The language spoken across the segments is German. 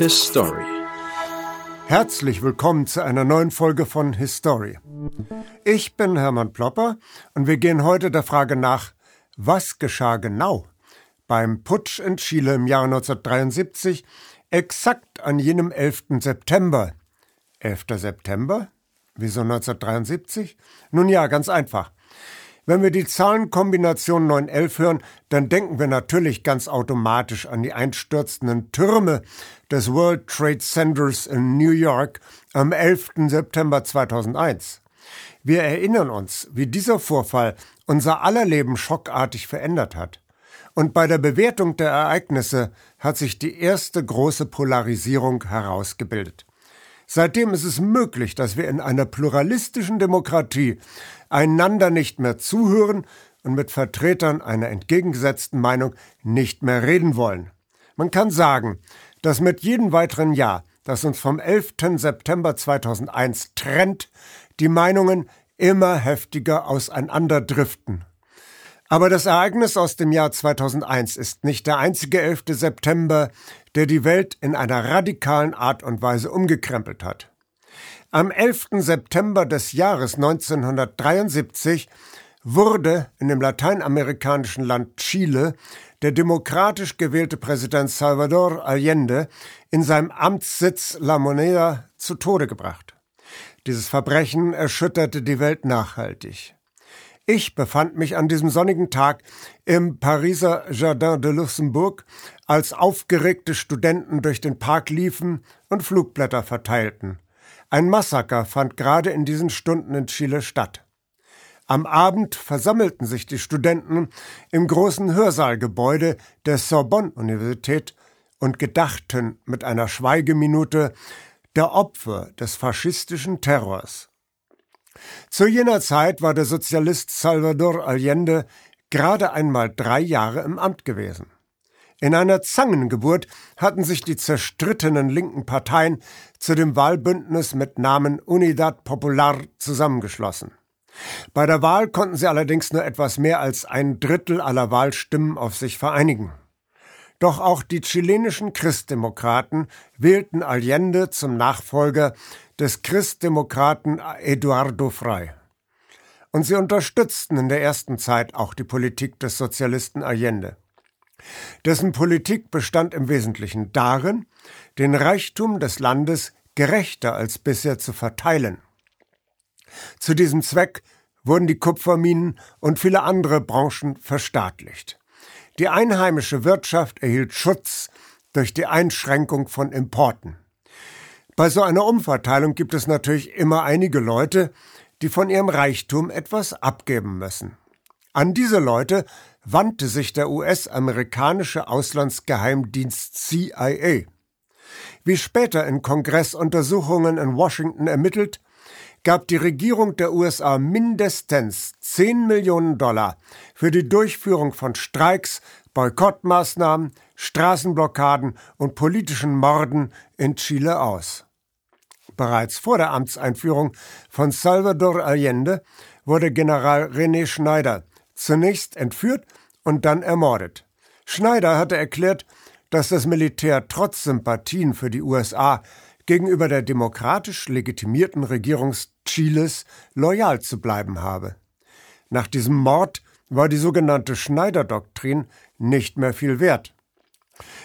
History. Herzlich willkommen zu einer neuen Folge von History. Ich bin Hermann Plopper und wir gehen heute der Frage nach, was geschah genau beim Putsch in Chile im Jahre 1973, exakt an jenem 11. September. 11. September? Wieso 1973? Nun ja, ganz einfach. Wenn wir die Zahlenkombination 911 hören, dann denken wir natürlich ganz automatisch an die einstürzenden Türme des World Trade Centers in New York am 11. September 2001. Wir erinnern uns, wie dieser Vorfall unser aller Leben schockartig verändert hat. Und bei der Bewertung der Ereignisse hat sich die erste große Polarisierung herausgebildet. Seitdem ist es möglich, dass wir in einer pluralistischen Demokratie einander nicht mehr zuhören und mit Vertretern einer entgegengesetzten Meinung nicht mehr reden wollen. Man kann sagen, dass mit jedem weiteren Jahr, das uns vom 11. September 2001 trennt, die Meinungen immer heftiger auseinanderdriften. Aber das Ereignis aus dem Jahr 2001 ist nicht der einzige 11. September, der die Welt in einer radikalen Art und Weise umgekrempelt hat. Am 11. September des Jahres 1973 wurde in dem lateinamerikanischen Land Chile der demokratisch gewählte Präsident Salvador Allende in seinem Amtssitz La Moneda zu Tode gebracht. Dieses Verbrechen erschütterte die Welt nachhaltig. Ich befand mich an diesem sonnigen Tag im Pariser Jardin de Luxembourg, als aufgeregte Studenten durch den Park liefen und Flugblätter verteilten. Ein Massaker fand gerade in diesen Stunden in Chile statt. Am Abend versammelten sich die Studenten im großen Hörsaalgebäude der Sorbonne-Universität und gedachten mit einer Schweigeminute der Opfer des faschistischen Terrors. Zu jener Zeit war der Sozialist Salvador Allende gerade einmal drei Jahre im Amt gewesen. In einer Zangengeburt hatten sich die zerstrittenen linken Parteien zu dem Wahlbündnis mit Namen Unidad Popular zusammengeschlossen. Bei der Wahl konnten sie allerdings nur etwas mehr als ein Drittel aller Wahlstimmen auf sich vereinigen. Doch auch die chilenischen Christdemokraten wählten Allende zum Nachfolger des Christdemokraten Eduardo Frei. Und sie unterstützten in der ersten Zeit auch die Politik des Sozialisten Allende. Dessen Politik bestand im Wesentlichen darin, den Reichtum des Landes gerechter als bisher zu verteilen. Zu diesem Zweck wurden die Kupferminen und viele andere Branchen verstaatlicht. Die einheimische Wirtschaft erhielt Schutz durch die Einschränkung von Importen. Bei so einer Umverteilung gibt es natürlich immer einige Leute, die von ihrem Reichtum etwas abgeben müssen. An diese Leute wandte sich der US-amerikanische Auslandsgeheimdienst CIA. Wie später in Kongressuntersuchungen in Washington ermittelt, gab die Regierung der USA mindestens 10 Millionen Dollar für die Durchführung von Streiks, Boykottmaßnahmen, Straßenblockaden und politischen Morden in Chile aus. Bereits vor der Amtseinführung von Salvador Allende wurde General René Schneider zunächst entführt und dann ermordet. Schneider hatte erklärt, dass das Militär trotz Sympathien für die USA gegenüber der demokratisch legitimierten Regierung Chiles loyal zu bleiben habe. Nach diesem Mord war die sogenannte Schneider-Doktrin nicht mehr viel wert.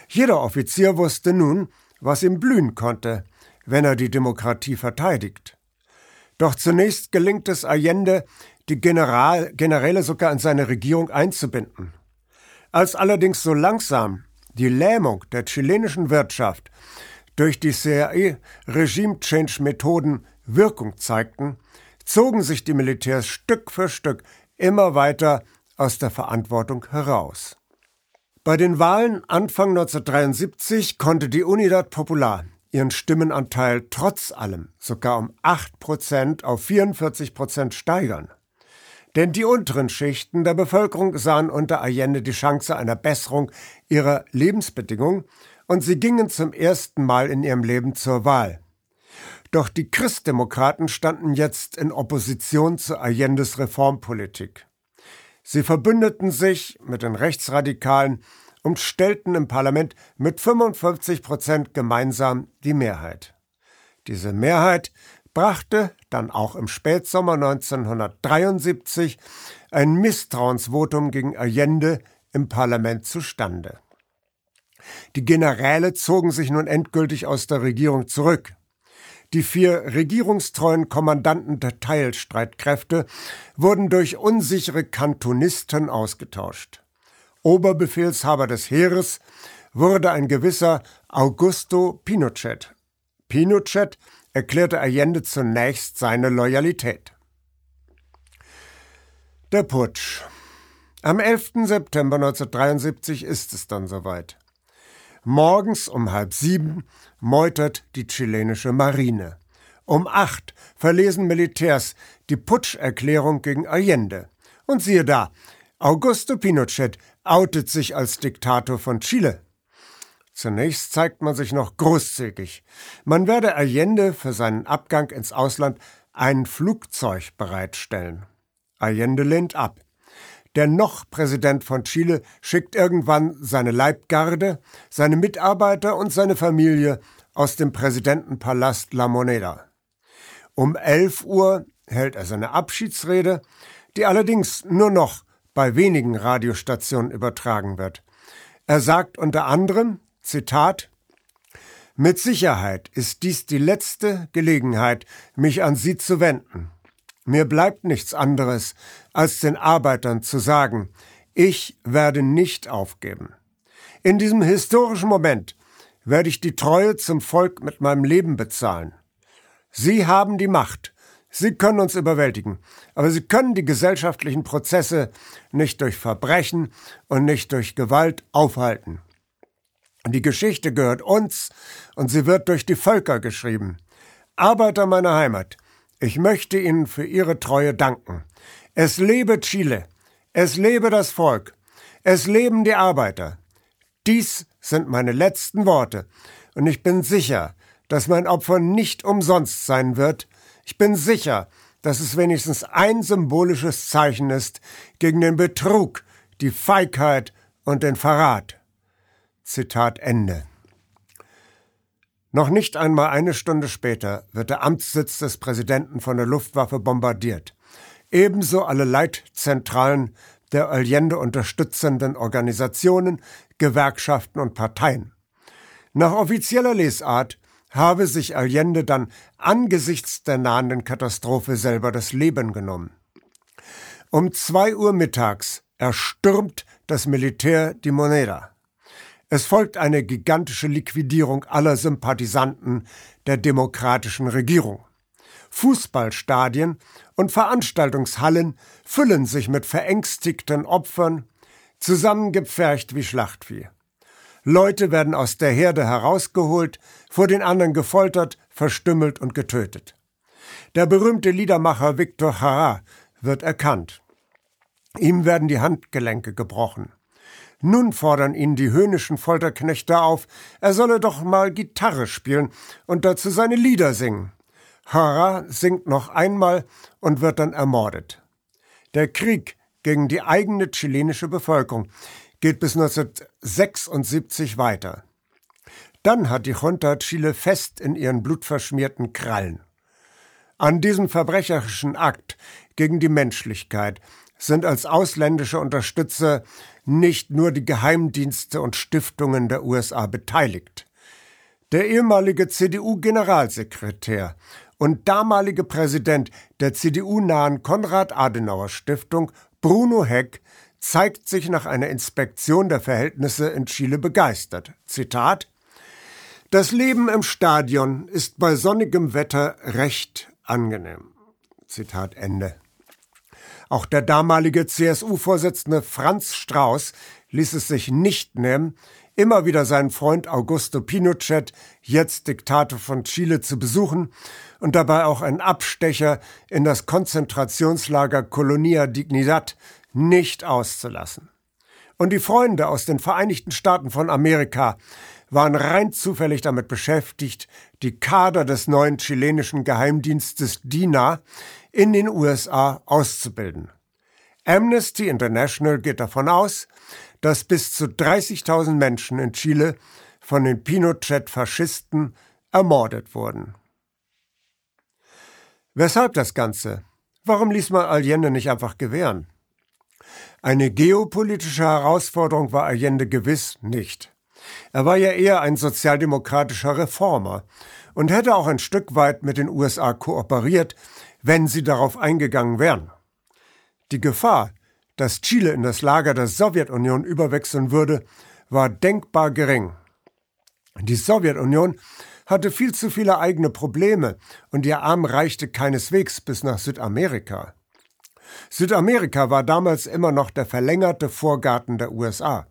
Jeder Offizier wusste nun, was ihm blühen konnte, wenn er die Demokratie verteidigt. Doch zunächst gelingt es Allende, die General, Generäle sogar in seine Regierung einzubinden. Als allerdings so langsam die Lähmung der chilenischen Wirtschaft durch die CIA-Regime-Change-Methoden Wirkung zeigten, zogen sich die Militärs Stück für Stück immer weiter aus der Verantwortung heraus. Bei den Wahlen Anfang 1973 konnte die Unidad Popular ihren Stimmenanteil trotz allem sogar um 8% auf 44% steigern. Denn die unteren Schichten der Bevölkerung sahen unter Allende die Chance einer Besserung ihrer Lebensbedingungen und sie gingen zum ersten Mal in ihrem Leben zur Wahl. Doch die Christdemokraten standen jetzt in Opposition zu Allendes Reformpolitik. Sie verbündeten sich mit den Rechtsradikalen und stellten im Parlament mit 55 Prozent gemeinsam die Mehrheit. Diese Mehrheit brachte dann auch im Spätsommer 1973 ein Misstrauensvotum gegen Allende im Parlament zustande. Die Generäle zogen sich nun endgültig aus der Regierung zurück. Die vier regierungstreuen Kommandanten der Teilstreitkräfte wurden durch unsichere Kantonisten ausgetauscht. Oberbefehlshaber des Heeres wurde ein gewisser Augusto Pinochet. Pinochet erklärte Allende zunächst seine Loyalität. Der Putsch. Am 11. September 1973 ist es dann soweit. Morgens um halb sieben meutert die chilenische Marine. Um acht verlesen Militärs die Putscherklärung gegen Allende. Und siehe da, Augusto Pinochet outet sich als Diktator von Chile. Zunächst zeigt man sich noch großzügig. Man werde Allende für seinen Abgang ins Ausland ein Flugzeug bereitstellen. Allende lehnt ab. Der noch Präsident von Chile schickt irgendwann seine Leibgarde, seine Mitarbeiter und seine Familie aus dem Präsidentenpalast La Moneda. Um elf Uhr hält er seine Abschiedsrede, die allerdings nur noch bei wenigen Radiostationen übertragen wird. Er sagt unter anderem, Zitat Mit Sicherheit ist dies die letzte Gelegenheit, mich an Sie zu wenden. Mir bleibt nichts anderes, als den Arbeitern zu sagen, ich werde nicht aufgeben. In diesem historischen Moment werde ich die Treue zum Volk mit meinem Leben bezahlen. Sie haben die Macht. Sie können uns überwältigen, aber sie können die gesellschaftlichen Prozesse nicht durch Verbrechen und nicht durch Gewalt aufhalten. Die Geschichte gehört uns und sie wird durch die Völker geschrieben. Arbeiter meiner Heimat, ich möchte Ihnen für Ihre Treue danken. Es lebe Chile, es lebe das Volk, es leben die Arbeiter. Dies sind meine letzten Worte, und ich bin sicher, dass mein Opfer nicht umsonst sein wird. Ich bin sicher, dass es wenigstens ein symbolisches Zeichen ist gegen den Betrug, die Feigheit und den Verrat. Zitat Ende. Noch nicht einmal eine Stunde später wird der Amtssitz des Präsidenten von der Luftwaffe bombardiert. Ebenso alle Leitzentralen der Allende unterstützenden Organisationen, Gewerkschaften und Parteien. Nach offizieller Lesart habe sich Allende dann angesichts der nahenden Katastrophe selber das Leben genommen. Um zwei Uhr mittags erstürmt das Militär die Moneda. Es folgt eine gigantische Liquidierung aller Sympathisanten der demokratischen Regierung. Fußballstadien und Veranstaltungshallen füllen sich mit verängstigten Opfern, zusammengepfercht wie Schlachtvieh. Leute werden aus der Herde herausgeholt, vor den anderen gefoltert, verstümmelt und getötet. Der berühmte Liedermacher Victor Jara wird erkannt. Ihm werden die Handgelenke gebrochen. Nun fordern ihn die höhnischen Folterknechte auf, er solle doch mal Gitarre spielen und dazu seine Lieder singen. Hara singt noch einmal und wird dann ermordet. Der Krieg gegen die eigene chilenische Bevölkerung geht bis 1976 weiter. Dann hat die Junta Chile fest in ihren blutverschmierten Krallen. An diesem verbrecherischen Akt gegen die Menschlichkeit sind als ausländische Unterstützer nicht nur die Geheimdienste und Stiftungen der USA beteiligt. Der ehemalige CDU-Generalsekretär und damalige Präsident der CDU-nahen Konrad-Adenauer-Stiftung, Bruno Heck, zeigt sich nach einer Inspektion der Verhältnisse in Chile begeistert. Zitat Das Leben im Stadion ist bei sonnigem Wetter recht angenehm. Zitat Ende. Auch der damalige CSU-Vorsitzende Franz Strauß ließ es sich nicht nehmen, immer wieder seinen Freund Augusto Pinochet, jetzt Diktator von Chile, zu besuchen und dabei auch einen Abstecher in das Konzentrationslager Colonia Dignidad nicht auszulassen. Und die Freunde aus den Vereinigten Staaten von Amerika waren rein zufällig damit beschäftigt, die Kader des neuen chilenischen Geheimdienstes DINA in den USA auszubilden. Amnesty International geht davon aus, dass bis zu 30.000 Menschen in Chile von den Pinochet-Faschisten ermordet wurden. Weshalb das Ganze? Warum ließ man Allende nicht einfach gewähren? Eine geopolitische Herausforderung war Allende gewiss nicht. Er war ja eher ein sozialdemokratischer Reformer und hätte auch ein Stück weit mit den USA kooperiert, wenn sie darauf eingegangen wären. Die Gefahr, dass Chile in das Lager der Sowjetunion überwechseln würde, war denkbar gering. Die Sowjetunion hatte viel zu viele eigene Probleme und ihr Arm reichte keineswegs bis nach Südamerika. Südamerika war damals immer noch der verlängerte Vorgarten der USA.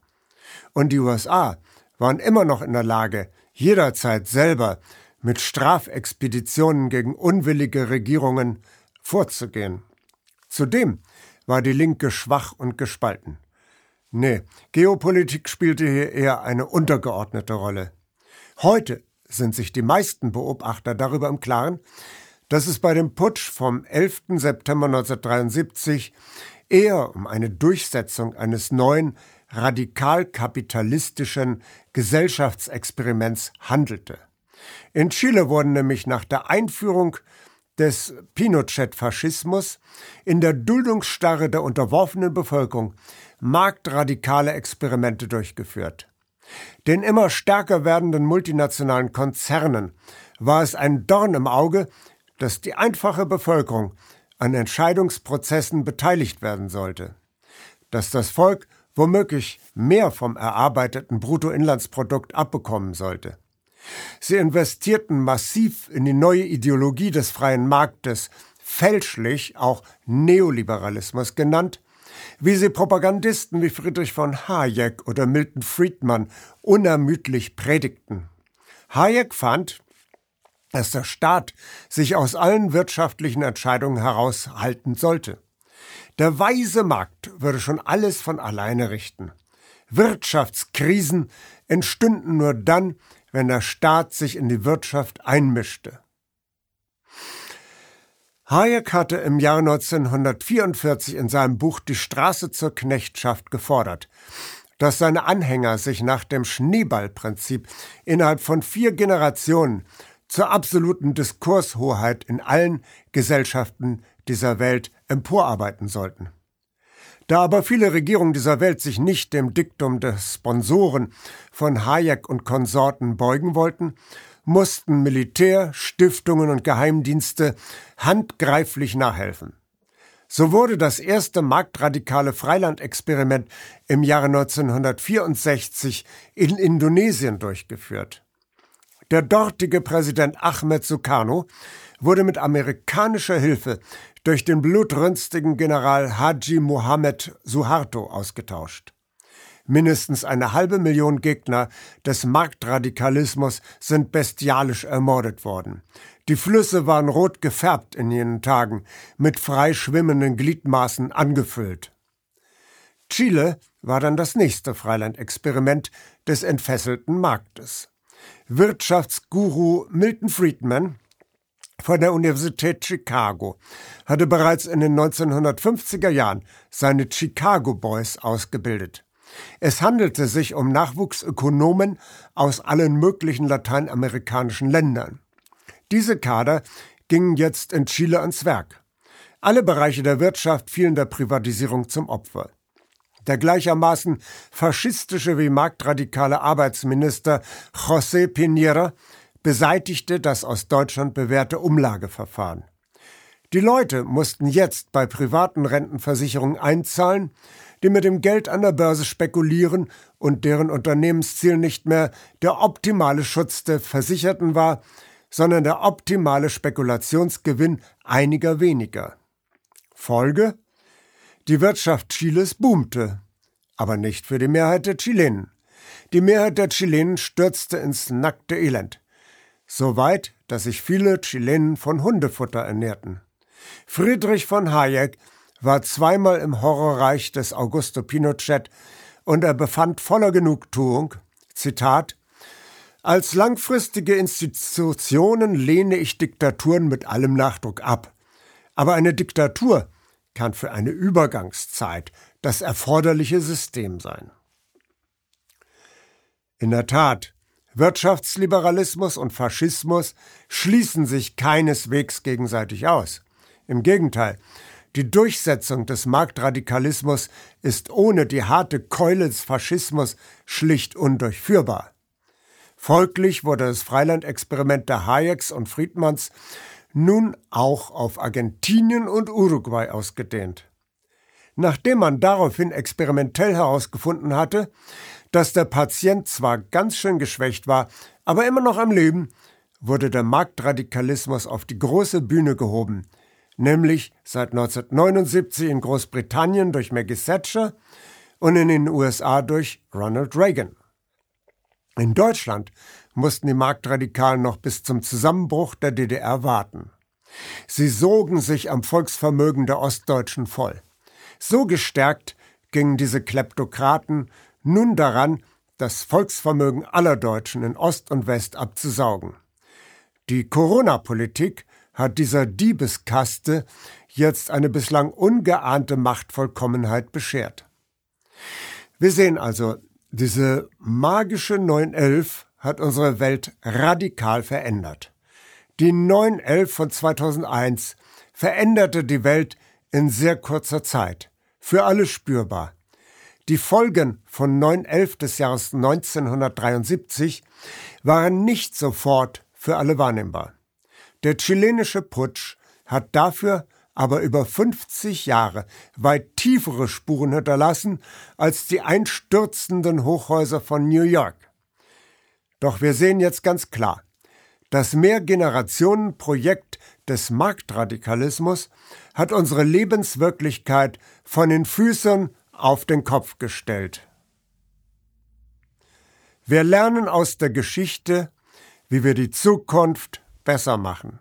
Und die USA waren immer noch in der Lage, jederzeit selber mit Strafexpeditionen gegen unwillige Regierungen vorzugehen. Zudem war die Linke schwach und gespalten. Nee, Geopolitik spielte hier eher eine untergeordnete Rolle. Heute sind sich die meisten Beobachter darüber im Klaren, dass es bei dem Putsch vom 11. September 1973 eher um eine Durchsetzung eines neuen radikal-kapitalistischen Gesellschaftsexperiments handelte. In Chile wurden nämlich nach der Einführung des Pinochet-Faschismus in der Duldungsstarre der unterworfenen Bevölkerung marktradikale Experimente durchgeführt. Den immer stärker werdenden multinationalen Konzernen war es ein Dorn im Auge, dass die einfache Bevölkerung an Entscheidungsprozessen beteiligt werden sollte, dass das Volk womöglich mehr vom erarbeiteten Bruttoinlandsprodukt abbekommen sollte. Sie investierten massiv in die neue Ideologie des freien Marktes, fälschlich auch Neoliberalismus genannt, wie sie Propagandisten wie Friedrich von Hayek oder Milton Friedman unermüdlich predigten. Hayek fand, dass der Staat sich aus allen wirtschaftlichen Entscheidungen heraushalten sollte. Der weise Markt würde schon alles von alleine richten. Wirtschaftskrisen entstünden nur dann, wenn der Staat sich in die Wirtschaft einmischte. Hayek hatte im Jahr 1944 in seinem Buch Die Straße zur Knechtschaft gefordert, dass seine Anhänger sich nach dem Schneeballprinzip innerhalb von vier Generationen zur absoluten Diskurshoheit in allen Gesellschaften dieser Welt emporarbeiten sollten. Da aber viele Regierungen dieser Welt sich nicht dem Diktum des Sponsoren von Hayek und Konsorten beugen wollten, mussten Militär, Stiftungen und Geheimdienste handgreiflich nachhelfen. So wurde das erste marktradikale Freilandexperiment im Jahre 1964 in Indonesien durchgeführt. Der dortige Präsident Ahmed Sukarno wurde mit amerikanischer Hilfe durch den blutrünstigen General Haji Mohammed Suharto ausgetauscht. Mindestens eine halbe Million Gegner des Marktradikalismus sind bestialisch ermordet worden. Die Flüsse waren rot gefärbt in jenen Tagen, mit frei schwimmenden Gliedmaßen angefüllt. Chile war dann das nächste Freilandexperiment des entfesselten Marktes. Wirtschaftsguru Milton Friedman von der Universität Chicago hatte bereits in den 1950er Jahren seine Chicago Boys ausgebildet. Es handelte sich um Nachwuchsökonomen aus allen möglichen lateinamerikanischen Ländern. Diese Kader gingen jetzt in Chile ans Werk. Alle Bereiche der Wirtschaft fielen der Privatisierung zum Opfer. Der gleichermaßen faschistische wie marktradikale Arbeitsminister José Piñera beseitigte das aus Deutschland bewährte Umlageverfahren. Die Leute mussten jetzt bei privaten Rentenversicherungen einzahlen, die mit dem Geld an der Börse spekulieren und deren Unternehmensziel nicht mehr der optimale Schutz der Versicherten war, sondern der optimale Spekulationsgewinn einiger weniger. Folge? Die Wirtschaft Chiles boomte, aber nicht für die Mehrheit der Chilenen. Die Mehrheit der Chilenen stürzte ins nackte Elend. So weit, dass sich viele Chilenen von Hundefutter ernährten. Friedrich von Hayek war zweimal im Horrorreich des Augusto Pinochet und er befand voller Genugtuung, Zitat, als langfristige Institutionen lehne ich Diktaturen mit allem Nachdruck ab. Aber eine Diktatur kann für eine Übergangszeit das erforderliche System sein. In der Tat, Wirtschaftsliberalismus und Faschismus schließen sich keineswegs gegenseitig aus. Im Gegenteil, die Durchsetzung des Marktradikalismus ist ohne die harte Keule des Faschismus schlicht undurchführbar. Folglich wurde das Freilandexperiment der Hayeks und Friedmanns nun auch auf Argentinien und Uruguay ausgedehnt. Nachdem man daraufhin experimentell herausgefunden hatte, dass der Patient zwar ganz schön geschwächt war, aber immer noch am Leben, wurde der Marktradikalismus auf die große Bühne gehoben, nämlich seit 1979 in Großbritannien durch Maggie Thatcher und in den USA durch Ronald Reagan. In Deutschland mussten die Marktradikalen noch bis zum Zusammenbruch der DDR warten. Sie sogen sich am Volksvermögen der Ostdeutschen voll. So gestärkt gingen diese Kleptokraten nun daran, das Volksvermögen aller Deutschen in Ost und West abzusaugen. Die Corona-Politik hat dieser Diebeskaste jetzt eine bislang ungeahnte Machtvollkommenheit beschert. Wir sehen also, diese magische 911 hat unsere Welt radikal verändert. Die 911 von 2001 veränderte die Welt in sehr kurzer Zeit, für alle spürbar. Die Folgen von 911 des Jahres 1973 waren nicht sofort für alle wahrnehmbar. Der chilenische Putsch hat dafür aber über 50 Jahre weit tiefere Spuren hinterlassen als die einstürzenden Hochhäuser von New York. Doch wir sehen jetzt ganz klar, das Mehrgenerationenprojekt des Marktradikalismus hat unsere Lebenswirklichkeit von den Füßen auf den Kopf gestellt. Wir lernen aus der Geschichte, wie wir die Zukunft besser machen.